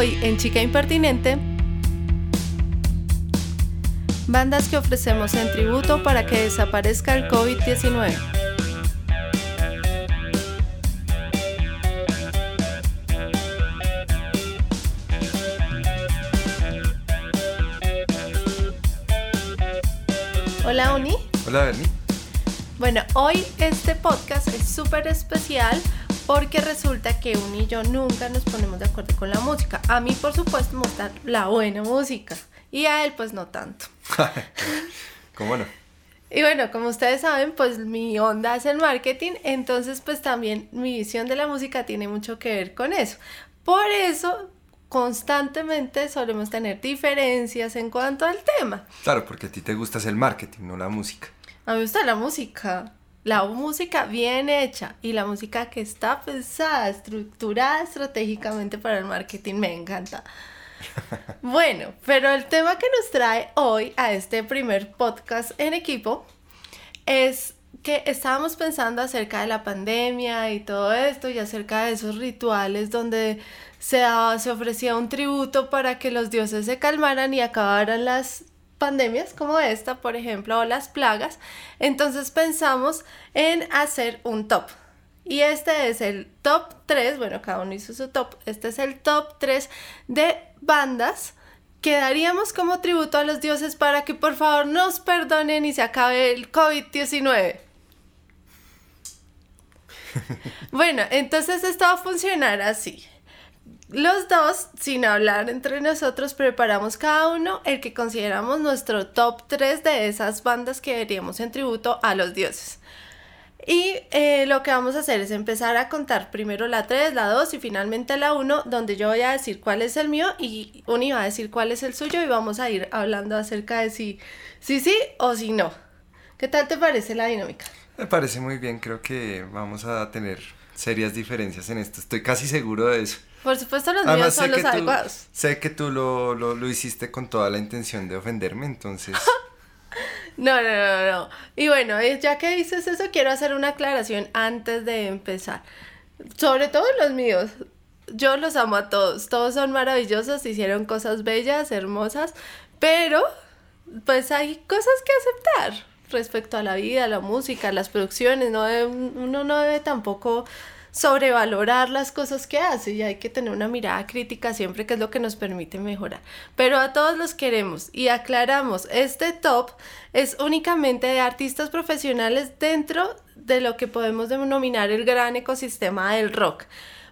Hoy en Chica Impertinente, bandas que ofrecemos en tributo para que desaparezca el COVID-19. Hola Uni. Hola Bernie. Bueno, hoy este podcast es súper especial porque resulta que un y yo nunca nos ponemos de acuerdo con la música. A mí, por supuesto, me gusta la buena música y a él, pues no tanto. ¿Cómo no? Y bueno, como ustedes saben, pues mi onda es el marketing, entonces pues también mi visión de la música tiene mucho que ver con eso. Por eso constantemente solemos tener diferencias en cuanto al tema. Claro, porque a ti te gusta el marketing, no la música. A mí me gusta la música la música bien hecha y la música que está pensada, estructurada estratégicamente para el marketing, me encanta. Bueno, pero el tema que nos trae hoy a este primer podcast en equipo es que estábamos pensando acerca de la pandemia y todo esto y acerca de esos rituales donde se, se ofrecía un tributo para que los dioses se calmaran y acabaran las pandemias como esta, por ejemplo, o las plagas, entonces pensamos en hacer un top. Y este es el top 3, bueno, cada uno hizo su top, este es el top 3 de bandas que daríamos como tributo a los dioses para que por favor nos perdonen y se acabe el COVID-19. bueno, entonces esto va a funcionar así. Los dos, sin hablar entre nosotros, preparamos cada uno el que consideramos nuestro top 3 de esas bandas que veríamos en tributo a los dioses. Y eh, lo que vamos a hacer es empezar a contar primero la 3, la 2 y finalmente la 1, donde yo voy a decir cuál es el mío y Uni va a decir cuál es el suyo y vamos a ir hablando acerca de si sí, sí o si no. ¿Qué tal te parece la dinámica? Me parece muy bien, creo que vamos a tener serias diferencias en esto, estoy casi seguro de eso. Por supuesto, los míos son los adecuados. sé que tú lo, lo, lo, hiciste con toda la intención de ofenderme, entonces. no, no, no, no. Y bueno, eh, ya que dices eso, quiero hacer una aclaración antes de empezar. Sobre todo los míos. Yo los amo a todos. Todos son maravillosos, hicieron cosas bellas, hermosas, pero pues hay cosas que aceptar respecto a la vida, la música, las producciones. No uno no debe tampoco sobrevalorar las cosas que hace y hay que tener una mirada crítica siempre que es lo que nos permite mejorar. Pero a todos los queremos y aclaramos, este top es únicamente de artistas profesionales dentro de lo que podemos denominar el gran ecosistema del rock.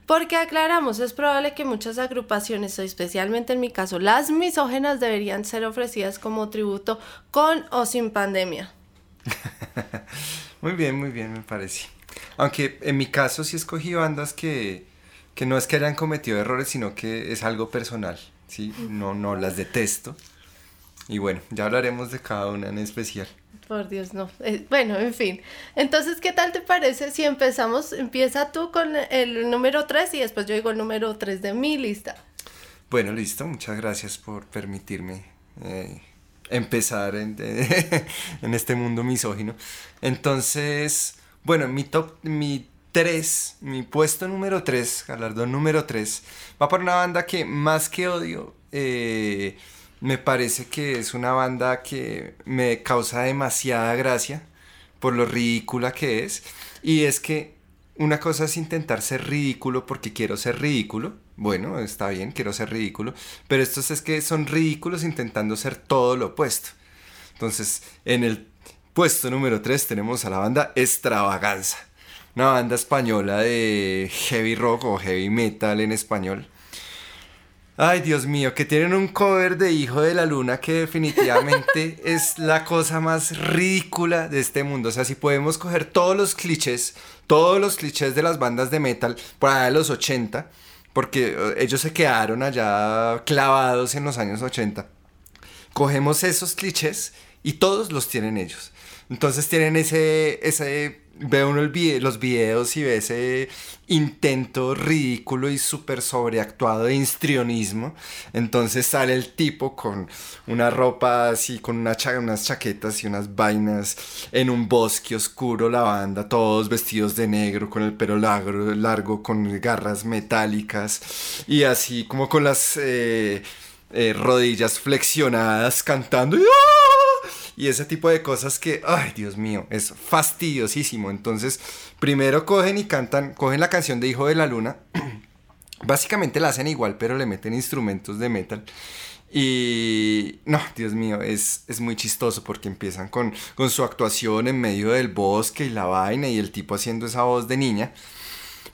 Porque aclaramos, es probable que muchas agrupaciones, especialmente en mi caso, las misógenas deberían ser ofrecidas como tributo con o sin pandemia. muy bien, muy bien, me parece. Aunque en mi caso sí escogí bandas que, que no es que hayan cometido errores, sino que es algo personal, ¿sí? No, no las detesto. Y bueno, ya hablaremos de cada una en especial. Por Dios, no. Eh, bueno, en fin. Entonces, ¿qué tal te parece si empezamos? Empieza tú con el número 3 y después yo digo el número 3 de mi lista. Bueno, listo. Muchas gracias por permitirme eh, empezar en, este mundo misógino. Entonces, bueno, mi top, mi 3, mi puesto número 3, galardón número 3, va por una banda que más que odio, eh, me parece que es una banda que me causa demasiada gracia por lo ridícula que es. Y es que una cosa es intentar ser ridículo porque quiero ser ridículo. Bueno, está bien, quiero ser ridículo. Pero estos es que son ridículos intentando ser todo lo opuesto. Entonces, en el puesto número 3 tenemos a la banda Extravaganza, una banda española de heavy rock o heavy metal en español. Ay, Dios mío, que tienen un cover de Hijo de la Luna que definitivamente es la cosa más ridícula de este mundo. O sea, si podemos coger todos los clichés, todos los clichés de las bandas de metal por allá de los 80, porque eh, ellos se quedaron allá clavados en los años 80 cogemos esos clichés y todos los tienen ellos. Entonces tienen ese, ese ve uno los videos y ve ese intento ridículo y súper sobreactuado de histrionismo. Entonces sale el tipo con una ropa así, con una unas chaquetas y unas vainas en un bosque oscuro, la banda, todos vestidos de negro, con el pelo largo, largo con garras metálicas y así como con las eh, eh, rodillas flexionadas cantando. ¡Ah! Y ese tipo de cosas que, ay, Dios mío, es fastidiosísimo. Entonces, primero cogen y cantan, cogen la canción de Hijo de la Luna, básicamente la hacen igual, pero le meten instrumentos de metal. Y no, Dios mío, es, es muy chistoso porque empiezan con, con su actuación en medio del bosque y la vaina y el tipo haciendo esa voz de niña.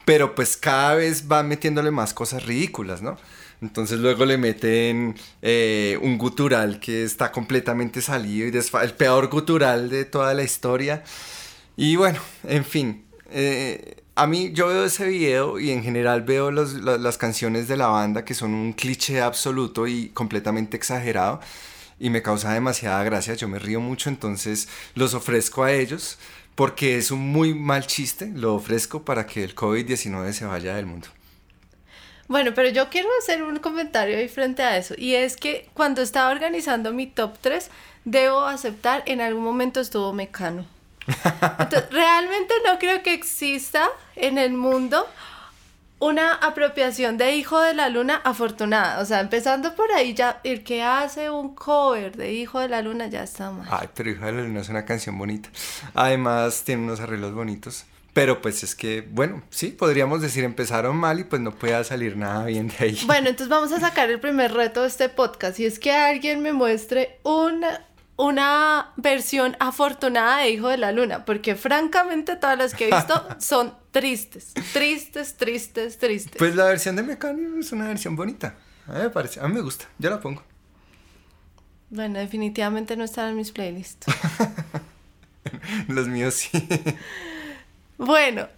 Pero pues cada vez van metiéndole más cosas ridículas, ¿no? Entonces luego le meten eh, un gutural que está completamente salido y el peor gutural de toda la historia. Y bueno, en fin. Eh, a mí yo veo ese video y en general veo las canciones de la banda que son un cliché absoluto y completamente exagerado y me causa demasiada gracia, yo me río mucho, entonces los ofrezco a ellos porque es un muy mal chiste, lo ofrezco para que el COVID-19 se vaya del mundo. Bueno, pero yo quiero hacer un comentario ahí frente a eso. Y es que cuando estaba organizando mi top 3, debo aceptar, en algún momento estuvo Mecano. Entonces, realmente no creo que exista en el mundo una apropiación de Hijo de la Luna afortunada. O sea, empezando por ahí ya, el que hace un cover de Hijo de la Luna ya está mal. Ay, pero Hijo de la Luna es una canción bonita. Además, tiene unos arreglos bonitos. Pero pues es que, bueno, sí, podríamos decir empezaron mal y pues no pueda salir nada bien de ahí. Bueno, entonces vamos a sacar el primer reto de este podcast y es que alguien me muestre una, una versión afortunada de Hijo de la Luna, porque francamente todas las que he visto son tristes, tristes, tristes, tristes. Pues la versión de Mecánico es una versión bonita, a mí me parece, a mí me gusta, yo la pongo. Bueno, definitivamente no están en mis playlists. Los míos sí. Bueno,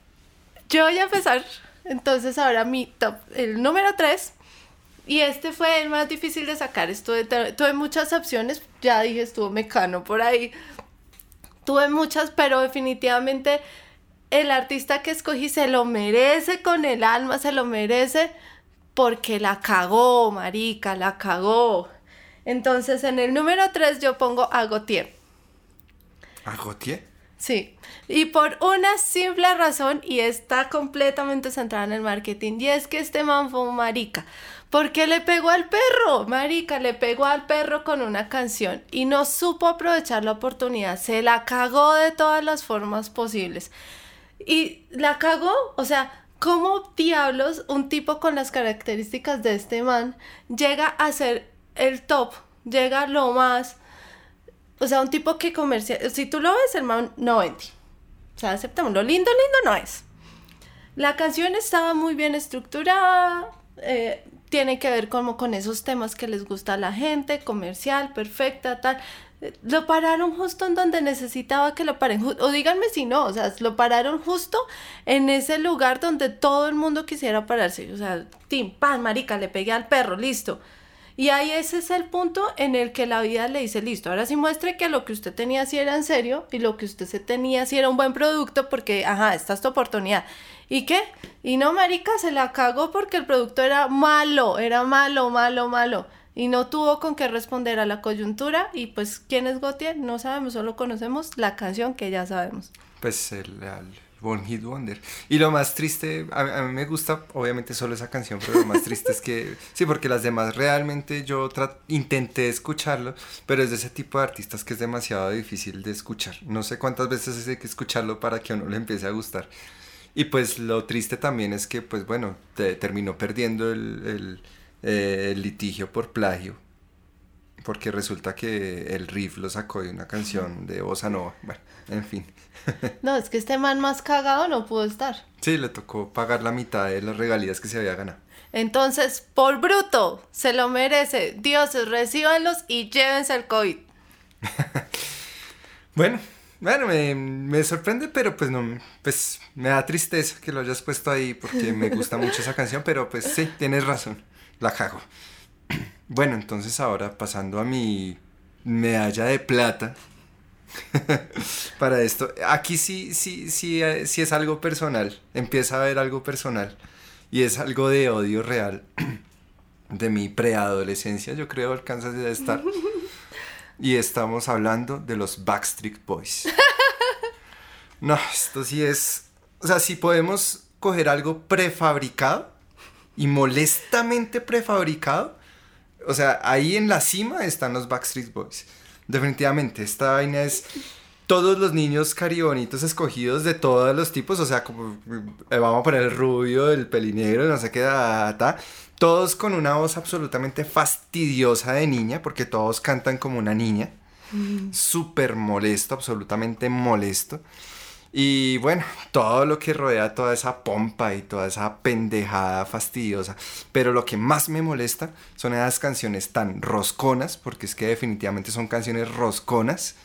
yo voy a empezar entonces ahora mi top, el número 3. Y este fue el más difícil de sacar. Estuve, tuve muchas opciones. Ya dije, estuvo mecano por ahí. Tuve muchas, pero definitivamente el artista que escogí se lo merece con el alma, se lo merece porque la cagó, marica, la cagó. Entonces en el número 3 yo pongo a Gautier. ¿A Gautier? Sí, y por una simple razón, y está completamente centrada en el marketing, y es que este man fue un marica. Porque le pegó al perro, marica, le pegó al perro con una canción y no supo aprovechar la oportunidad, se la cagó de todas las formas posibles. Y la cagó, o sea, ¿cómo diablos un tipo con las características de este man llega a ser el top, llega lo más o sea, un tipo que comercia, si tú lo ves, el man no vende. O sea, aceptamos, lo lindo, lindo no es. La canción estaba muy bien estructurada, eh, tiene que ver como con esos temas que les gusta a la gente, comercial, perfecta, tal. Lo pararon justo en donde necesitaba que lo paren. O díganme si no, o sea, lo pararon justo en ese lugar donde todo el mundo quisiera pararse. O sea, tim, pan, marica, le pegué al perro, listo. Y ahí ese es el punto en el que la vida le dice, listo, ahora sí muestre que lo que usted tenía sí era en serio y lo que usted se tenía sí era un buen producto porque, ajá, esta es tu oportunidad. ¿Y qué? Y no, marica, se la cagó porque el producto era malo, era malo, malo, malo. Y no tuvo con qué responder a la coyuntura. Y pues, ¿quién es Gautier? No sabemos, solo conocemos la canción que ya sabemos. Pues el, Hit Wonder. Y lo más triste, a, mí me gusta obviamente solo esa canción, pero lo más triste es que, sí, porque las demás realmente yo intenté escucharlo, pero es de ese tipo de artistas que es demasiado difícil de escuchar. No sé cuántas veces hay que escucharlo para que a uno le empiece a gustar. Y pues lo triste también es que, pues bueno, terminó perdiendo el, eh, el litigio por plagio porque resulta que el riff lo sacó de una canción de bossa nova. Bueno, en fin. No, es que este man más cagado no pudo estar. Sí, le tocó pagar la mitad de las regalías que se había ganado. Entonces, por bruto, se lo merece. Dioses, recíbanlos y llévense el COVID. bueno, bueno, me, me, sorprende, pero pues no, pues me da tristeza que lo hayas puesto ahí porque me gusta mucho esa canción, pero pues sí, tienes razón, la cago. Bueno, entonces ahora pasando a mi medalla de plata para esto. Aquí sí, sí, sí, eh, sí es algo personal. Empieza a haber algo personal. Y es algo de odio real de mi preadolescencia, yo creo, alcanzas a estar. Y estamos hablando de los Backstreet Boys. No, esto sí es. O sea, si podemos coger algo prefabricado y molestamente prefabricado, o sea, ahí en la cima están los Backstreet Boys. Definitivamente, esta vaina es todos los niños caribonitos escogidos de todos los tipos, o sea, como eh, vamos a poner el rubio, el pelinegro, no sé qué, ta, todos con una voz absolutamente fastidiosa de niña, porque todos cantan como una niña, mm. súper molesto, absolutamente molesto. Y bueno, todo lo que rodea toda esa pompa y toda esa pendejada fastidiosa. Pero lo que más me molesta son esas canciones tan rosconas, porque es que definitivamente son canciones rosconas,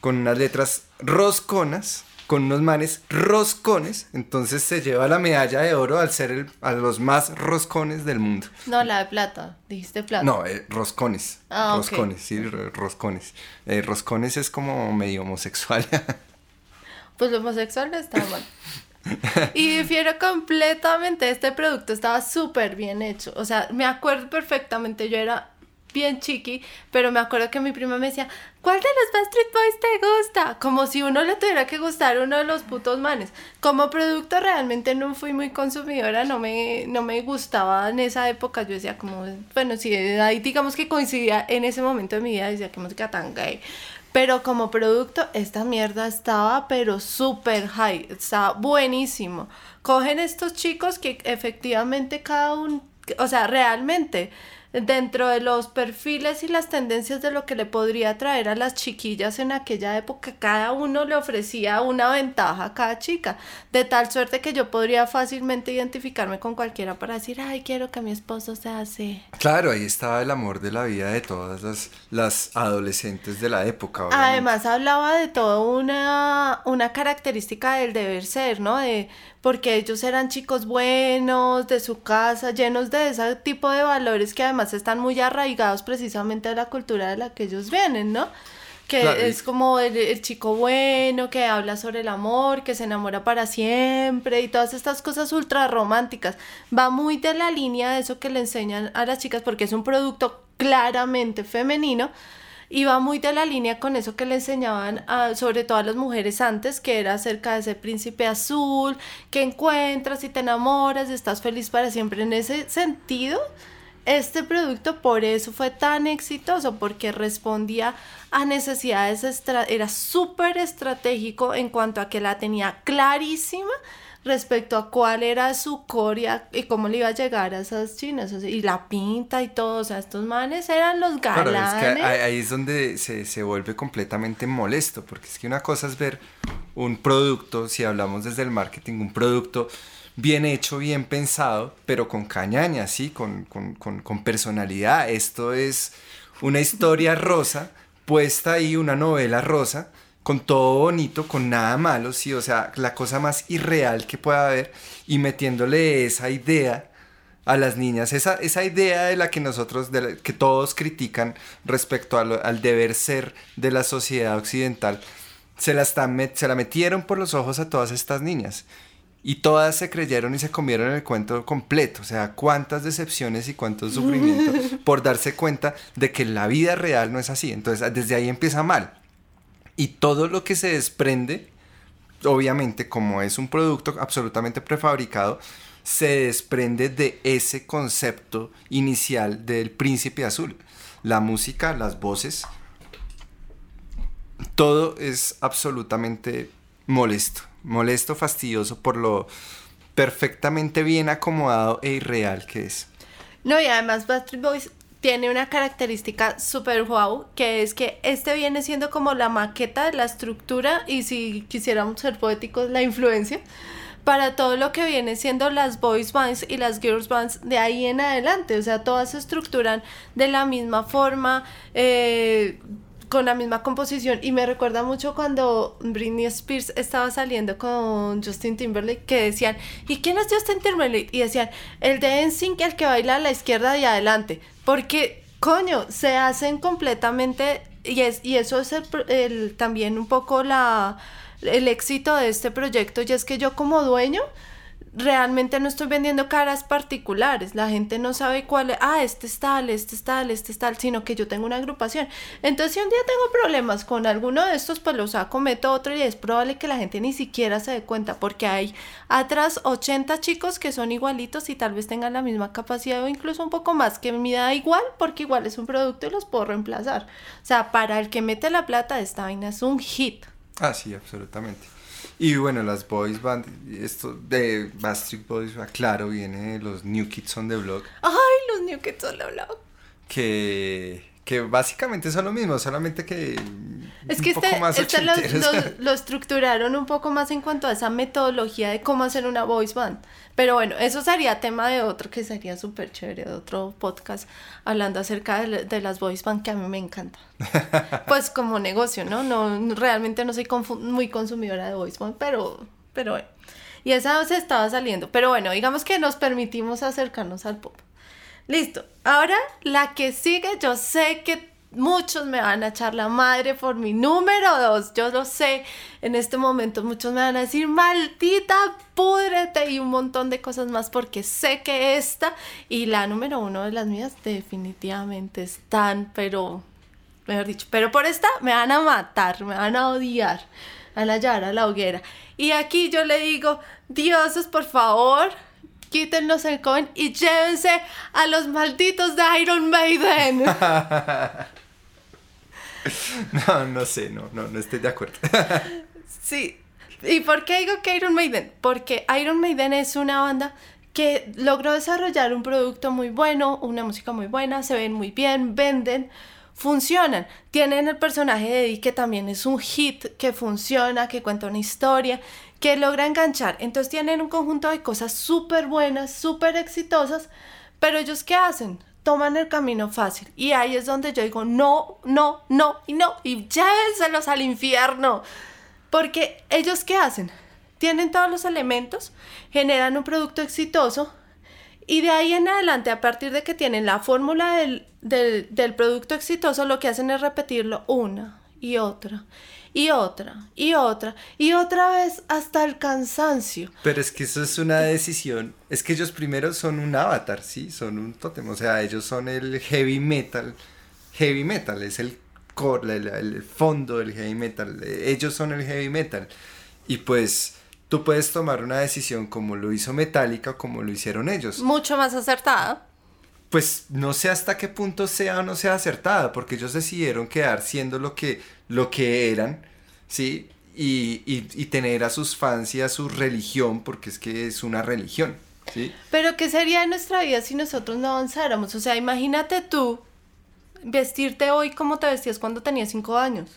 con unas letras rosconas, con unos manes roscones. Entonces se lleva la medalla de oro al ser el, a los más roscones del mundo. No, la de plata, dijiste plata. No, eh, roscones. Ah, roscones, sí, roscones. Eh, roscones es como medio homosexual. pues lo homosexual no está mal. Y difiero completamente, este producto estaba súper bien hecho. O sea, me acuerdo perfectamente, yo era bien chiqui, pero me acuerdo que mi prima me decía, ¿cuál de los Backstreet Boys te gusta? Como si uno le tuviera que gustar uno de los putos manes. Como producto realmente no fui muy consumidora, no me, no me gustaba en esa época. Yo decía como, bueno, si ahí digamos que coincidía en ese momento de mi vida, decía que música tan gay. Pero como producto, esta mierda estaba pero súper high, estaba buenísimo. Cogen estos chicos que efectivamente cada uno, o sea, realmente dentro de los perfiles y las tendencias de lo que le podría traer a las chiquillas en aquella época, cada uno le ofrecía una ventaja a cada chica, de tal suerte que yo podría fácilmente identificarme con cualquiera para decir, ay, quiero que mi esposo sea así. Claro, ahí estaba el amor de la vida de todas las, las adolescentes de la época. Además hablaba de toda una, una característica del deber ser, ¿no? De porque ellos eran chicos buenos, de su casa, llenos de ese tipo de valores que además están muy arraigados precisamente a la cultura de la que ellos vienen, ¿no? Que es como el, chico bueno, que habla sobre el amor, que se enamora para siempre y todas estas cosas ultra románticas. Va muy de la línea de eso que le enseñan a las chicas porque es un producto claramente femenino y va muy de la línea con eso que le enseñaban a, sobre todo a las mujeres antes, que era acerca de ese príncipe azul, que encuentras y te enamoras y estás feliz para siempre. En ese sentido, este producto por eso fue tan exitoso, porque respondía a necesidades, era súper estratégico en cuanto a que la tenía clarísima respecto a cuál era su corea y cómo le iba a llegar a esas chinas. y la pinta y todo, o sea, estos manes eran los galanes. Claro, es que ahí, es donde se, se, vuelve completamente molesto, porque es que una cosa es ver un producto, si hablamos desde el marketing, un producto bien hecho, bien pensado, pero con cañaña, ¿sí? Con, con, con, con personalidad. Esto es una historia rosa, puesta ahí, una novela rosa, con todo bonito, con nada malo, sí, o sea, la cosa más irreal que pueda haber y metiéndole esa idea a las niñas, esa, esa idea de la que nosotros, de que todos critican respecto al deber ser de la sociedad occidental, se la, están, se la metieron por los ojos a todas estas niñas. Y todas se creyeron y se comieron el cuento completo. O sea, cuántas decepciones y cuántos sufrimientos por darse cuenta de que la vida real no es así. Entonces, desde ahí empieza mal. Y todo lo que se desprende, obviamente como es un producto absolutamente prefabricado, se desprende de ese concepto inicial del príncipe azul. La música, las voces, todo es absolutamente molesto, molesto, fastidioso por lo perfectamente bien acomodado e irreal que es. No, y además Backstreet Boys tiene una característica súper wow, que es que este viene siendo como la maqueta de la estructura y si quisiéramos ser poéticos, la influencia para todo lo que viene siendo las boys bands y las girls bands de ahí en adelante. O sea, todas se estructuran de la misma forma, eh, con la misma composición. Y me recuerda mucho cuando Britney Spears estaba saliendo con Justin Timberlake, que decían, ¿y quién es Justin Timberlake? Y decían, el de NSYNC, el que baila a la izquierda y adelante. Porque, coño, se hacen completamente y, es, y eso es el, también un poco la, el éxito de este proyecto, y es que yo como dueño realmente no estoy vendiendo caras particulares, la gente no sabe cuál es, ah, este es tal, este es tal, este es tal, sino que yo tengo una agrupación. Entonces, si un día tengo problemas con alguno de estos, pues los saco, meto otro y es probable que la gente ni siquiera se dé cuenta, porque hay atrás 80 chicos que son igualitos y tal vez tengan la misma capacidad o incluso un poco más, que me da igual, porque igual es un producto y los puedo reemplazar. O sea, para el que mete la plata, esta vaina es un hit. Ah, sí, absolutamente. Y bueno, las boys band, esto de Backstreet Boys, claro, viene de los New Kids on the Block. Ay, los New Kids on the Block. Que que básicamente son lo mismo, solamente que es que este, este lo, estructuraron un poco más en cuanto a esa metodología de cómo hacer una voice band. Pero bueno, eso sería tema de otro que sería súper chévere, de otro podcast, hablando acerca de, las voice band que a mí me encanta. pues como negocio, ¿no? no realmente no soy muy consumidora de voice band, pero, pero bueno. Y esa se estaba saliendo. Pero bueno, digamos que nos permitimos acercarnos al pop. Listo. Ahora la que sigue, yo sé que muchos me van a echar la madre por mi número dos. Yo lo sé. En este momento muchos me van a decir, maldita, púdrete y un montón de cosas más porque sé que esta y la número uno de las mías definitivamente están, pero, mejor dicho, pero por esta me van a matar, me van a odiar, a la hallar a la hoguera. Y aquí yo le digo, dioses, por favor, quítenlos el coin y llévense a los malditos de Iron Maiden. no, no sé, no, no, no estoy de acuerdo. sí. ¿Y por qué digo que Iron Maiden? Porque Iron Maiden es una banda que logró desarrollar un producto muy bueno, una música muy buena, se ven muy bien, venden, funcionan. Tienen el personaje de Eddie que también es un hit, que funciona, que cuenta una historia, que logra enganchar. Entonces tienen un conjunto de cosas súper buenas, súper exitosas, pero ellos ¿qué hacen? Toman el camino fácil. Y ahí es donde yo digo, no, no, no y no. Y llévenselos al infierno. Porque ellos ¿qué hacen? Tienen todos los elementos, generan un producto exitoso. Y de ahí en adelante, a partir de que tienen la fórmula del, del, del producto exitoso, lo que hacen es repetirlo una y otra y otra, y otra, y otra vez hasta el cansancio. Pero es que eso es una decisión. Es que ellos primero son un avatar, ¿sí? Son un tótem. O sea, ellos son el heavy metal. Heavy metal es el core, el, fondo del heavy metal. Ellos son el heavy metal. Y pues tú puedes tomar una decisión como lo hizo Metallica, como lo hicieron ellos. Mucho más acertada pues no sé hasta qué punto sea o no sea acertada, porque ellos decidieron quedar siendo lo que, lo que eran, ¿sí? Y, y, tener a sus fans y a su religión, porque es que es una religión, ¿sí? Pero ¿qué sería de nuestra vida si nosotros no avanzáramos? O sea, imagínate tú vestirte hoy como te vestías cuando tenías cinco años.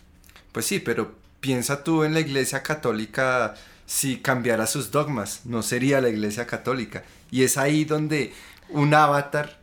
Pues sí, pero piensa tú en la iglesia católica si cambiara sus dogmas, no sería la iglesia católica. Y es ahí donde un avatar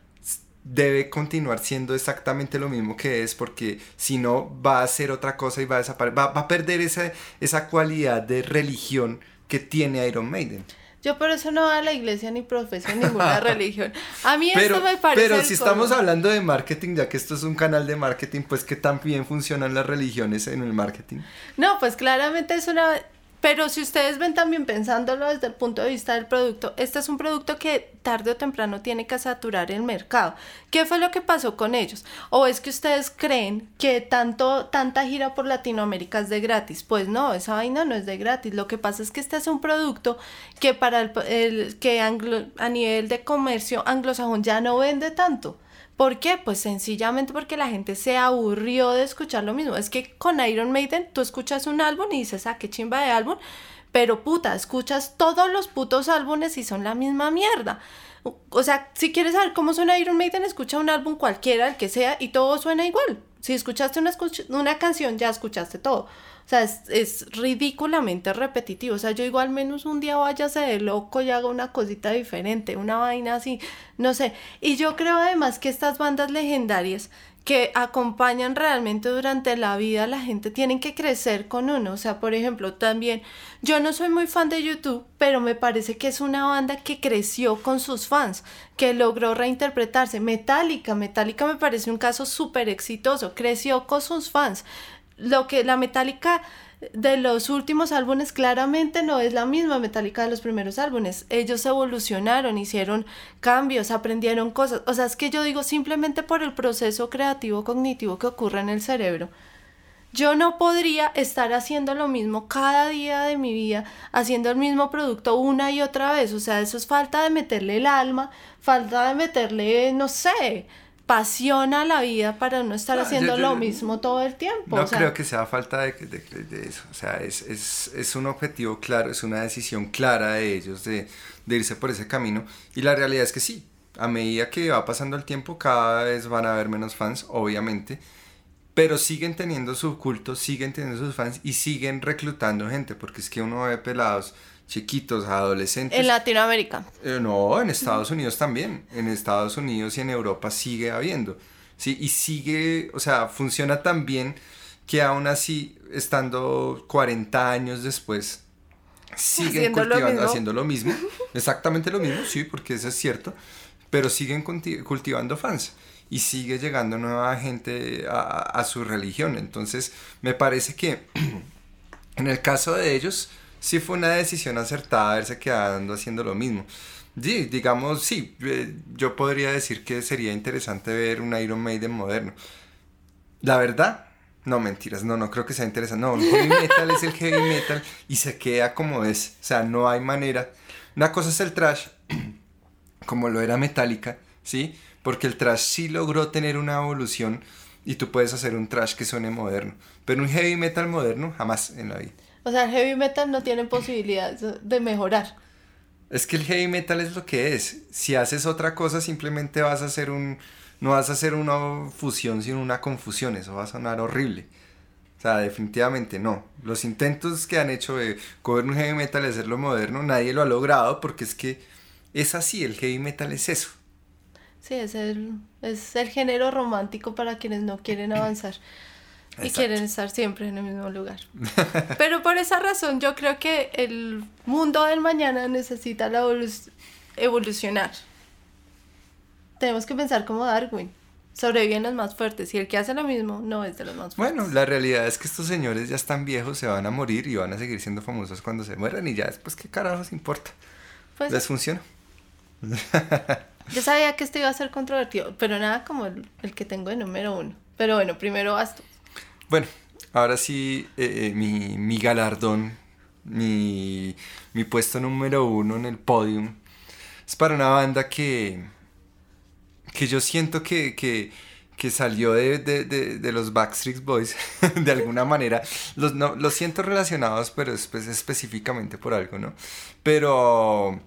debe continuar siendo exactamente lo mismo que es porque si no va a ser otra cosa y va a desaparecer, va, a perder esa, esa cualidad de religión que tiene Iron Maiden. Yo por eso no voy a la iglesia ni profeso ninguna religión. A mí esto me parece. Pero si estamos hablando de marketing, ya que esto es un canal de marketing, pues que tan bien funcionan las religiones en el marketing. No, pues claramente es una pero si ustedes ven también pensándolo desde el punto de vista del producto, este es un producto que tarde o temprano tiene que saturar el mercado. ¿Qué fue lo que pasó con ellos? ¿O es que ustedes creen que tanto, tanta gira por Latinoamérica es de gratis? Pues no, esa vaina no es de gratis. Lo que pasa es que este es un producto que para el, que a nivel de comercio anglosajón ya no vende tanto. ¿Por qué? Pues sencillamente porque la gente se aburrió de escuchar lo mismo. Es que con Iron Maiden tú escuchas un álbum y dices, ah, qué chimba de álbum, pero puta, escuchas todos los putos álbumes y son la misma mierda. O sea, si quieres saber cómo suena Iron Maiden, escucha un álbum cualquiera, el que sea, y todo suena igual. Si escuchaste una, una canción, ya escuchaste todo. O sea, es, ridículamente repetitivo. O sea, yo igual menos un día váyase de loco y haga una cosita diferente, una vaina así, no sé. Y yo creo además que estas bandas legendarias que acompañan realmente durante la vida la gente tienen que crecer con uno. O sea, por ejemplo, también yo no soy muy fan de YouTube, pero me parece que es una banda que creció con sus fans, que logró reinterpretarse. Metallica, Metallica me parece un caso súper exitoso, creció con sus fans. Lo que la Metallica de los últimos álbumes claramente no es la misma Metallica de los primeros álbumes. Ellos evolucionaron, hicieron cambios, aprendieron cosas. O sea, es que yo digo simplemente por el proceso creativo cognitivo que ocurre en el cerebro. Yo no podría estar haciendo lo mismo cada día de mi vida, haciendo el mismo producto una y otra vez. O sea, eso es falta de meterle el alma, falta de meterle, no sé, pasión a la vida para no estar haciendo lo mismo todo el tiempo. No creo que sea falta de, de, eso. O sea, es, es, es, un objetivo claro, es una decisión clara de ellos de, de, irse por ese camino. Y la realidad es que sí, a medida que va pasando el tiempo, cada vez van a haber menos fans, obviamente. Pero siguen teniendo su culto, siguen teniendo sus fans y siguen reclutando gente, porque es que uno ve pelados chiquitos, adolescentes. En Latinoamérica. Eh, no, en Estados Unidos también. En Estados Unidos y en Europa sigue habiendo. Sí, y sigue, o sea, funciona tan bien que aún así, estando 40 años después, siguen cultivando, haciendo lo mismo. Exactamente lo mismo, sí, porque eso es cierto. Pero siguen cultivando fans y sigue llegando nueva gente a, a su religión. Entonces, me parece que en el caso de ellos, sí fue una decisión acertada haberse quedado haciendo lo mismo. Sí, digamos, sí, eh, yo podría decir que sería interesante ver un Iron Maiden moderno. La verdad, no mentiras, no, no creo que sea interesante. No, el heavy metal es el heavy metal y se queda como es. O sea, no hay manera. Una cosa es el trash, como lo era Metallica, ¿sí? Porque el trash sí logró tener una evolución y tú puedes hacer un trash que suene moderno. Pero un heavy metal moderno, jamás en la vida. O sea, el heavy metal no tiene posibilidades de mejorar. Es que el heavy metal es lo que es. Si haces otra cosa, simplemente vas a hacer un. No vas a hacer una fusión, sino una confusión. Eso va a sonar horrible. O sea, definitivamente no. Los intentos que han hecho de coger un heavy metal y hacerlo moderno, nadie lo ha logrado porque es que es así, el heavy metal es eso. Sí, es el, es el género romántico para quienes no quieren avanzar. Y quieren estar siempre en el mismo lugar. Pero por esa razón yo creo que el mundo del mañana necesita la evolucionar. Tenemos que pensar como Darwin. Sobreviven los más fuertes y el que hace lo mismo no es de los más fuertes. Bueno, la realidad es que estos señores ya están viejos, se van a morir y van a seguir siendo famosos cuando se mueran y ya después qué carajos importa. Pues, Les funciona. Yo sabía que esto iba a ser controvertido, pero nada como el, el que tengo de número uno. Pero bueno, primero vas tú. Bueno, ahora sí, eh, eh, mi, galardón, mi, puesto número uno en el podium, es para una banda que, que yo siento que, salió de, los Backstreet Boys, de alguna manera. Los, no, los siento relacionados, pero específicamente por algo, ¿no? Pero,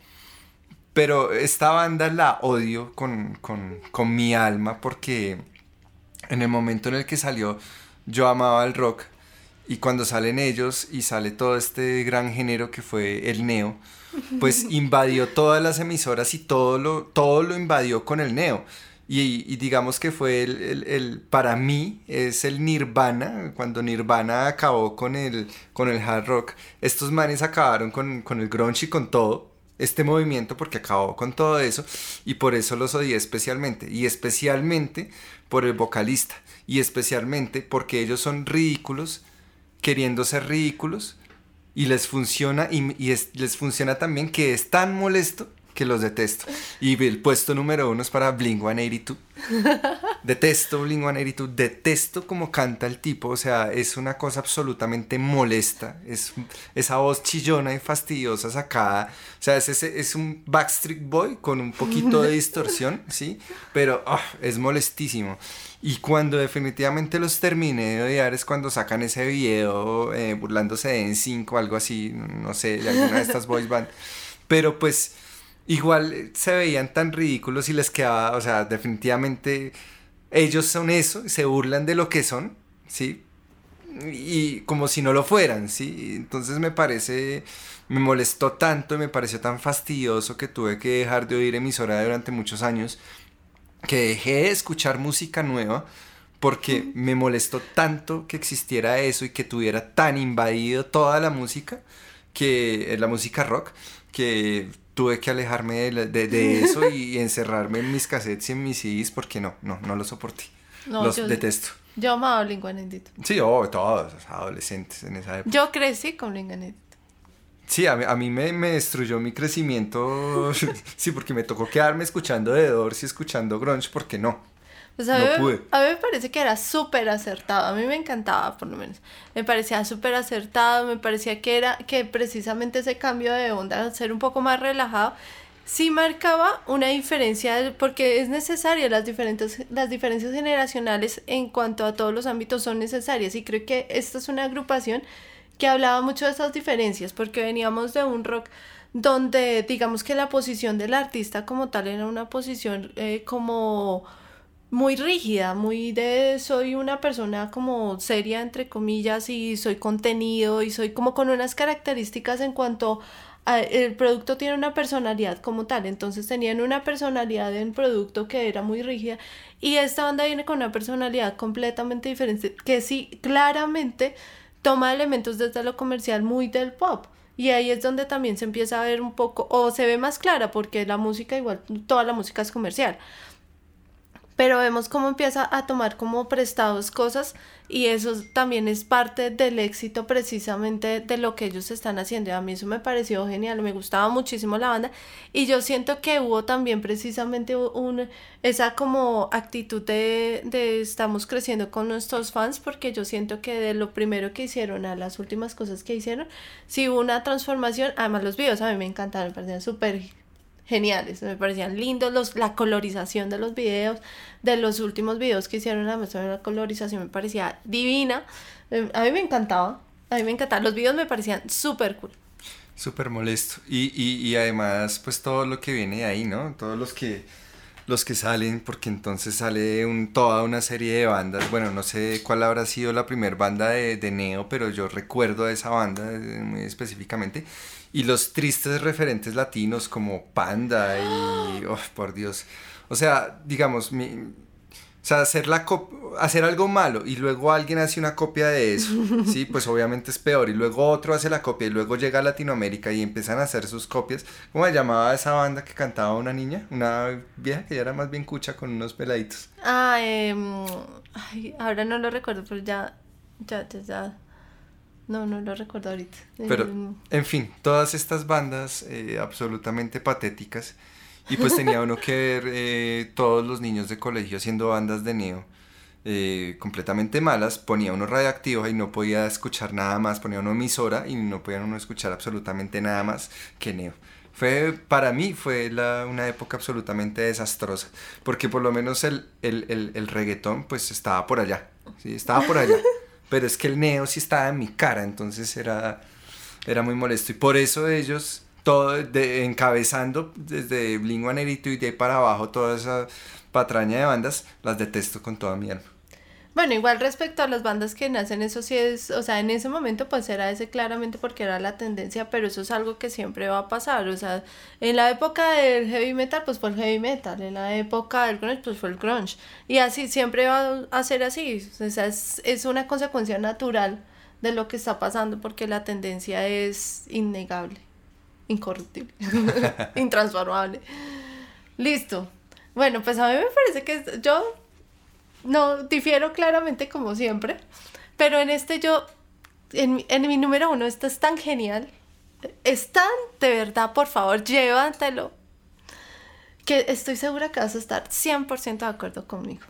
pero esta banda la odio con, con mi alma porque en el momento en el que salió yo amaba el rock. Y cuando salen ellos y sale todo este gran género que fue el neo, pues invadió todas las emisoras y todo lo, todo lo invadió con el neo. Y, digamos que fue el, el, para mí es el Nirvana, cuando Nirvana acabó con el, con el hard rock, estos manes acabaron con, con el grunge y con todo, este movimiento porque acabó con todo eso y por eso los odié especialmente. Y especialmente por el vocalista. Y especialmente porque ellos son ridículos, queriendo ser ridículos, y les funciona, y, les funciona también que es tan molesto que los detesto. Y el puesto número uno es para Blink 182. Detesto Blink 182, detesto cómo canta el tipo, o sea, es una cosa absolutamente molesta, es esa voz chillona y fastidiosa sacada, o sea, es, es un Backstreet Boy con un poquito de distorsión, ¿sí? Pero ah, es molestísimo. Y cuando definitivamente los terminé de odiar es cuando sacan ese video eh, burlándose de N5 o algo así, no sé, de alguna de estas boys band. Pero pues igual se veían tan ridículos y les quedaba, o sea, definitivamente ellos son eso, se burlan de lo que son, ¿sí? Y como si no lo fueran, ¿sí? Entonces me parece, me molestó tanto y me pareció tan fastidioso que tuve que dejar de oír emisora durante muchos años, que dejé de escuchar música nueva porque me molestó tanto que existiera eso y que tuviera tan invadido toda la música, que la música rock, que tuve que alejarme de, eso y encerrarme en mis cassettes y en mis CDs porque no, no, no lo soporté. los detesto. Yo amaba Blink-182. Sí, oh, todos adolescentes en esa época. Yo crecí con Blink-182. Sí, a mí, a mí me, me, destruyó mi crecimiento. sí, porque me tocó quedarme escuchando The Doors y escuchando grunge porque no. Pues a, no mí, a mí me parece que era súper acertado. A mí me encantaba, por lo menos. Me parecía súper acertado. Me parecía que era que precisamente ese cambio de onda, ser un poco más relajado, sí marcaba una diferencia, porque es necesaria, las, diferentes, las diferencias generacionales en cuanto a todos los ámbitos son necesarias. Y creo que esta es una agrupación que hablaba mucho de esas diferencias, porque veníamos de un rock donde digamos que la posición del artista como tal era una posición eh, como muy rígida, muy de soy una persona como seria entre comillas y soy contenido y soy como con unas características en cuanto a, el producto tiene una personalidad como tal, entonces tenían una personalidad en producto que era muy rígida y esta banda viene con una personalidad completamente diferente que sí claramente toma elementos desde lo comercial muy del pop. Y ahí es donde también se empieza a ver un poco, o se ve más clara, porque la música igual, toda la música es comercial pero vemos cómo empieza a tomar como prestados cosas y eso también es parte del éxito precisamente de lo que ellos están haciendo. A mí eso me pareció genial, me gustaba muchísimo la banda y yo siento que hubo también precisamente un, esa como actitud de, de estamos creciendo con nuestros fans porque yo siento que de lo primero que hicieron a las últimas cosas que hicieron, sí hubo una transformación, además los videos a mí me encantaron, me parecían súper geniales, me parecían lindos los, la colorización de los videos, de los últimos videos que hicieron, además la colorización me parecía divina, em, a mí me encantaba, a mí me encantaba, los videos me parecían súper cool. Súper molesto, y, y, y además pues todo lo que viene de ahí, ¿no? Todos los que los que salen, porque entonces sale un, toda una serie de bandas. Bueno, no sé cuál habrá sido la primera banda de, de, Neo, pero yo recuerdo a esa banda eh, muy específicamente y los tristes referentes latinos como Panda y, oh, por Dios, o sea, digamos, mi, o sea, hacer, la hacer algo malo y luego alguien hace una copia de eso, sí, pues obviamente es peor. Y luego otro hace la copia y luego llega a Latinoamérica y empiezan a hacer sus copias. ¿Cómo se llamaba esa banda que cantaba una niña? Una vieja que ya era más bien cucha con unos peladitos. Ah, eh, ay, ahora no lo recuerdo, pero ya, ya, ya, ya. No, no lo recuerdo ahorita. Pero, en fin, todas estas bandas eh, absolutamente patéticas. Y pues tenía uno que ver eh, todos los niños de colegio haciendo bandas de neo. Eh, completamente malas, ponía uno radioactivo y no podía escuchar nada más, ponía uno emisora y no podía uno escuchar absolutamente nada más que neo. Fue, para mí fue una época absolutamente desastrosa, porque por lo menos el, el, el, el reggaetón pues estaba por allá, ¿sí? estaba por allá. Pero es que el neo sí estaba en mi cara, entonces era, era muy molesto. Y por eso ellos, todo de, encabezando desde Blink y de ahí para abajo toda esa patraña de bandas, las detesto con toda mi alma. Bueno, igual respecto a las bandas que nacen, eso sí es, o sea, en ese momento pues era ese claramente porque era la tendencia, pero eso es algo que siempre va a pasar, o sea, en la época del heavy metal pues fue el heavy metal, en la época del grunge pues fue el grunge, y así siempre va a ser así, o sea, es, es una consecuencia natural de lo que está pasando porque la tendencia es innegable, incorruptible, intransformable. Listo. Bueno, pues a mí me parece que yo no, difiero claramente como siempre, pero en este yo, en, en mi número uno, esto es tan genial, es tan, de verdad, por favor, llévatelo, que estoy segura que vas a estar 100% de acuerdo conmigo.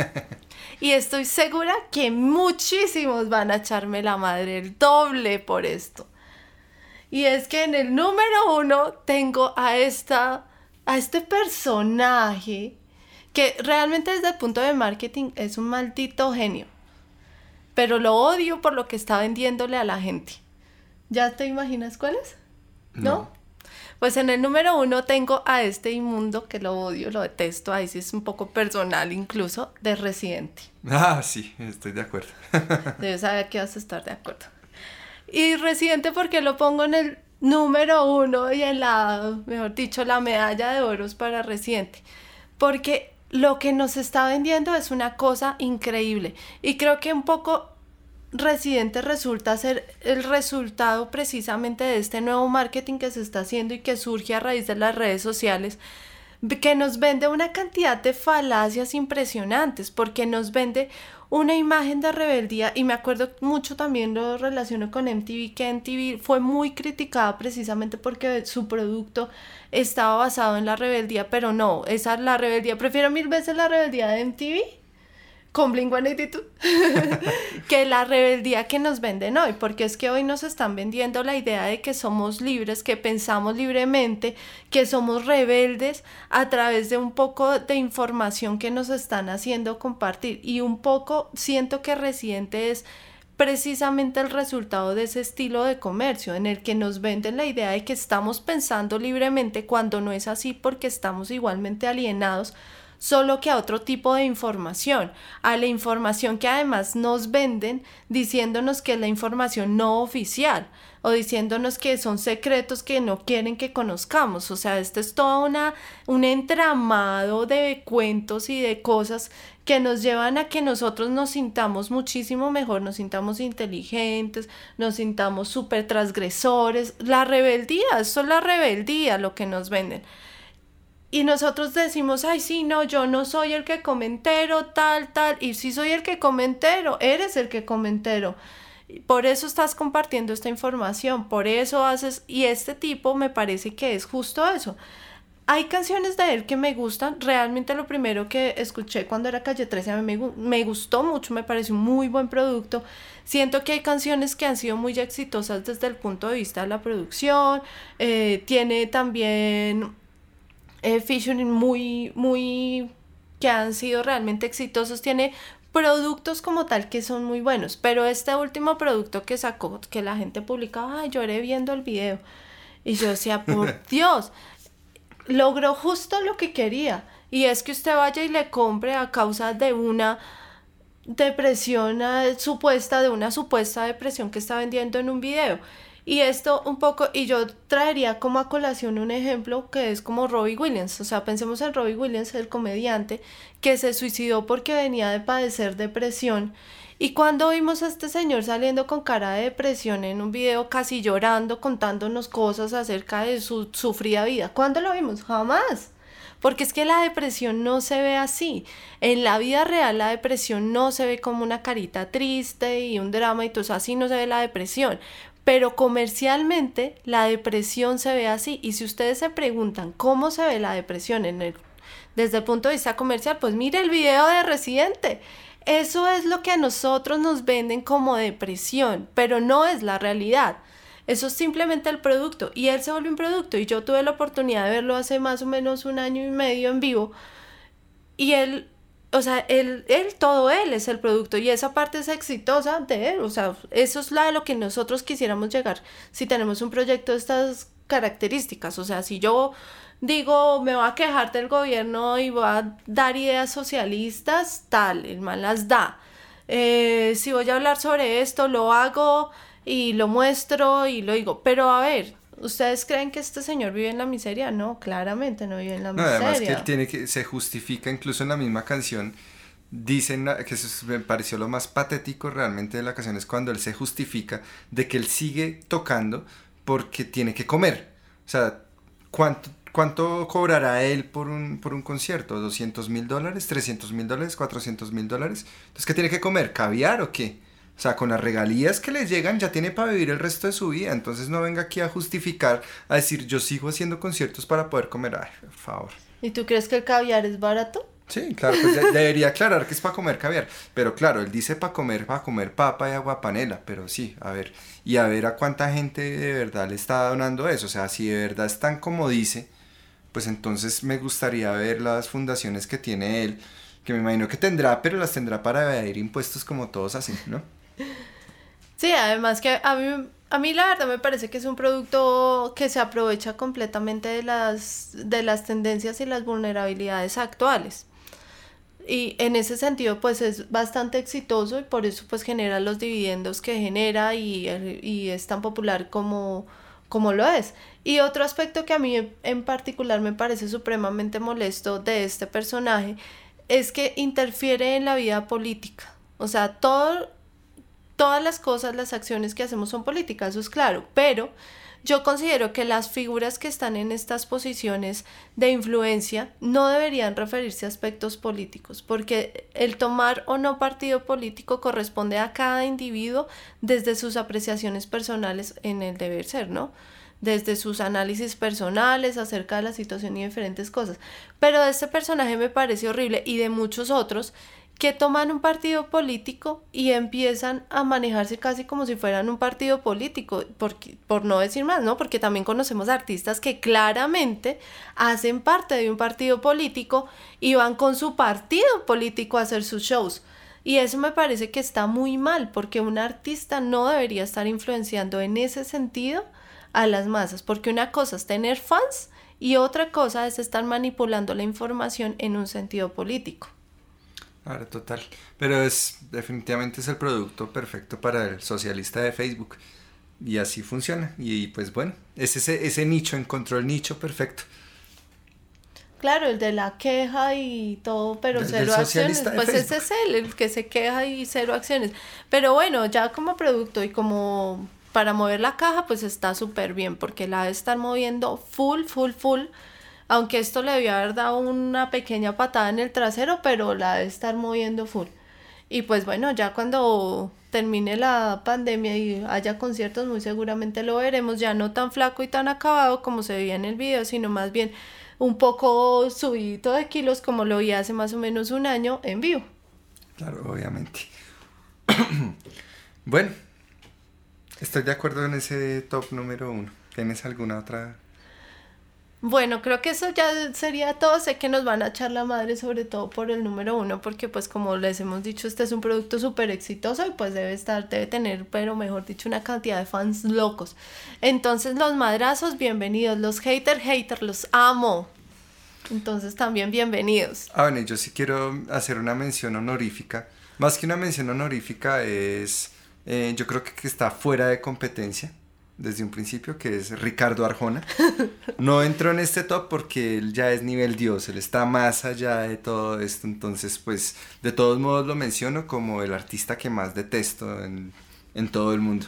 y estoy segura que muchísimos van a echarme la madre el doble por esto. Y es que en el número uno tengo a esta, a este personaje que realmente desde el punto de marketing es un maldito genio. Pero lo odio por lo que está vendiéndole a la gente. ¿Ya te imaginas cuál es? ¿No? Pues en el número uno tengo a este inmundo que lo odio, lo detesto, ahí sí es un poco personal incluso, de Residente. Ah, sí, estoy de acuerdo. Debes saber que vas a estar de acuerdo. Y Residente porque lo pongo en el número uno y en la, mejor dicho, la medalla de oros para Residente. Porque lo que nos está vendiendo es una cosa increíble. Y creo que un poco Residente resulta ser el resultado precisamente de este nuevo marketing que se está haciendo y que surge a raíz de las redes sociales, que nos vende una cantidad de falacias impresionantes, porque nos vende una imagen de rebeldía y me acuerdo mucho también lo relaciono con MTV, que MTV fue muy criticada precisamente porque su producto estaba basado en la rebeldía, pero no, esa es la rebeldía, prefiero mil veces la rebeldía de MTV con Blink-182 que la rebeldía que nos venden hoy, porque es que hoy nos están vendiendo la idea de que somos libres, que pensamos libremente, que somos rebeldes a través de un poco de información que nos están haciendo compartir. Y un poco siento que Residente es precisamente el resultado de ese estilo de comercio en el que nos venden la idea de que estamos pensando libremente cuando no es así porque estamos igualmente alienados solo que a otro tipo de información, a la información que además nos venden diciéndonos que es la información no oficial o diciéndonos que son secretos que no quieren que conozcamos. O sea, esto es todo una, un entramado de cuentos y de cosas que nos llevan a que nosotros nos sintamos muchísimo mejor, nos sintamos inteligentes, nos sintamos súper transgresores. La rebeldía, eso es la rebeldía lo que nos venden y nosotros decimos, ay, sí, no, yo no soy el que comentero, tal, tal, y si soy el que comentero, eres el que comentero. Por eso estás compartiendo esta información, por eso haces, y este tipo me parece que es justo eso. Hay canciones de él que me gustan, realmente lo primero que escuché cuando era Calle 13 a mí me, me gustó mucho, me pareció un muy buen producto. Siento que hay canciones que han sido muy exitosas desde el punto de vista de la producción, eh, tiene también eh, featuring muy, muy, que han sido realmente exitosos. Tiene productos como tal que son muy buenos, pero este último producto que sacó, que la gente publicaba, ay, lloré viendo el video. Y yo decía, por Dios, logró justo lo que quería. Y es que usted vaya y le compre a causa de una depresión supuesta, de una supuesta depresión que está vendiendo en un video. Y esto un poco, y yo traería como a colación un ejemplo que es como Robbie Williams. O sea, pensemos en Robbie Williams, el comediante, que se suicidó porque venía de padecer depresión. Y cuando vimos a este señor saliendo con cara de depresión en un video casi llorando, contándonos cosas acerca de su sufrida vida, ¿cuándo lo vimos? Jamás. Porque es que la depresión no se ve así. En la vida real la depresión no se ve como una carita triste y un drama y todo. Así no se ve la depresión. Pero comercialmente la depresión se ve así. Y si ustedes se preguntan cómo se ve la depresión en el, desde el punto de vista comercial, pues mire el video de Residente. Eso es lo que a nosotros nos venden como depresión, pero no es la realidad. Eso es simplemente el producto. Y él se vuelve un producto. Y yo tuve la oportunidad de verlo hace más o menos un año y medio en vivo. Y él o sea, él, él, todo él es el producto y esa parte es exitosa de él. O sea, eso es la de lo que nosotros quisiéramos llegar si tenemos un proyecto de estas características. O sea, si yo digo, me voy a quejar del gobierno y voy a dar ideas socialistas, tal, el mal las da. Eh, si voy a hablar sobre esto, lo hago y lo muestro y lo digo. Pero a ver, ¿Ustedes creen que este señor vive en la miseria? No, claramente no vive en la miseria. Además que él tiene que, se justifica incluso en la misma canción, dicen que eso me pareció lo más patético realmente de la canción, es cuando él se justifica de que él sigue tocando porque tiene que comer. O sea, ¿cuánto, cuánto cobrará él por un, por un concierto? ¿200 mil dólares? ¿300 mil dólares? ¿400 mil dólares? Entonces, ¿qué tiene que comer? ¿Caviar o qué? O sea, con las regalías que les llegan ya tiene para vivir el resto de su vida. Entonces no venga aquí a justificar, a decir yo sigo haciendo conciertos para poder comer. Ay, por favor. ¿Y tú crees que el caviar es barato? Sí, claro, pues debería aclarar que es para comer caviar. Pero claro, él dice para comer, para comer papa y agua panela. Pero sí, a ver, y a ver a cuánta gente de verdad le está donando eso. O sea, si de verdad es tan como dice, pues entonces me gustaría ver las fundaciones que tiene él, que me imagino que tendrá, pero las tendrá para evadir impuestos como todos así, ¿no? Sí, además que a mí, a mí la verdad me parece que es un producto que se aprovecha completamente de las, de las tendencias y las vulnerabilidades actuales. Y en ese sentido pues es bastante exitoso y por eso pues genera los dividendos que genera y, es tan popular como, como lo es. Y otro aspecto que a mí en particular me parece supremamente molesto de este personaje es que interfiere en la vida política. O sea, todo, todas las cosas, las acciones que hacemos son políticas, eso es claro, pero yo considero que las figuras que están en estas posiciones de influencia no deberían referirse a aspectos políticos, porque el tomar o no partido político corresponde a cada individuo desde sus apreciaciones personales en el deber ser, ¿no? desde sus análisis personales acerca de la situación y diferentes cosas. Pero de este personaje me parece horrible y de muchos otros que toman un partido político y empiezan a manejarse casi como si fueran un partido político, por, por no decir más, ¿no? Porque también conocemos artistas que claramente hacen parte de un partido político y van con su partido político a hacer sus shows. Y eso me parece que está muy mal, porque un artista no debería estar influenciando en ese sentido a las masas, porque una cosa es tener fans y otra cosa es estar manipulando la información en un sentido político. Ahora, total. Pero es definitivamente es el producto perfecto para el socialista de Facebook. Y así funciona. Y pues bueno, es ese, ese nicho, encontró el nicho perfecto. Claro, el de la queja y todo, pero cero acciones. Pues ese es él, el que se queja y cero acciones. Pero bueno, ya como producto y como para mover la caja, pues está súper bien, porque la de estar moviendo full, full, full aunque esto le debió haber dado una pequeña patada en el trasero, pero la de estar moviendo full. Y pues bueno, ya cuando termine la pandemia y haya conciertos, muy seguramente lo veremos ya no tan flaco y tan acabado como se veía en el video, sino más bien un poco subido de kilos como lo vi hace más o menos un año en vivo. Claro, obviamente. bueno, estoy de acuerdo en ese top número uno. ¿Tienes alguna otra bueno, creo que eso ya sería todo. Sé que nos van a echar la madre, sobre todo por el número uno, porque pues como les hemos dicho, este es un producto súper exitoso y pues debe estar, debe tener, pero mejor dicho, una cantidad de fans locos. Entonces los madrazos, bienvenidos. Los haters, haters, los amo. Entonces también bienvenidos. Ah, bueno, yo sí quiero hacer una mención honorífica. Más que una mención honorífica es, eh, yo creo que está fuera de competencia desde un principio, que es Ricardo Arjona. No entró en este top porque él ya es nivel dios, él está más allá de todo esto, entonces pues de todos modos lo menciono como el artista que más detesto en, todo el mundo.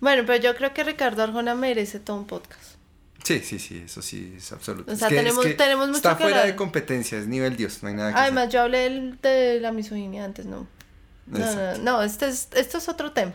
Bueno, pero yo creo que Ricardo Arjona merece todo un podcast. Sí, sí, sí, eso sí es absoluto. O sea, tenemos, tenemos mucho Está fuera de competencia, es nivel dios, no hay nada que Además, yo hablé de la misoginia antes, ¿no? No, no, no, este es, esto es otro tema.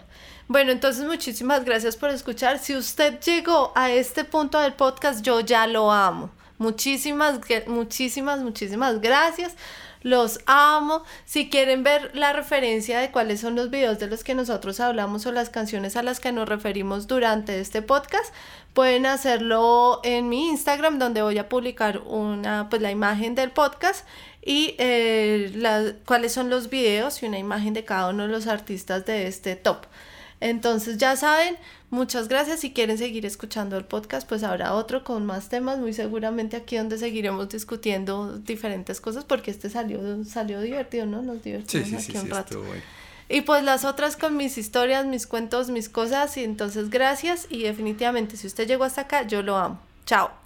Bueno, entonces muchísimas gracias por escuchar. Si usted llegó a este punto del podcast, yo ya lo amo. Muchísimas, muchísimas, muchísimas gracias. Los amo. Si quieren ver la referencia de cuáles son los videos de los que nosotros hablamos o las canciones a las que nos referimos durante este podcast, pueden hacerlo en mi Instagram donde voy a publicar una, pues la imagen del podcast y eh, cuáles son los videos y una imagen de cada uno de los artistas de este top. Entonces ya saben, muchas gracias. Si quieren seguir escuchando el podcast, pues habrá otro con más temas, muy seguramente aquí donde seguiremos discutiendo diferentes cosas, porque este salió, salió divertido, ¿no? Nos divertimos aquí un rato. Y pues las otras con mis historias, mis cuentos, mis cosas. Y entonces gracias y definitivamente si usted llegó hasta acá, yo lo amo. Chao.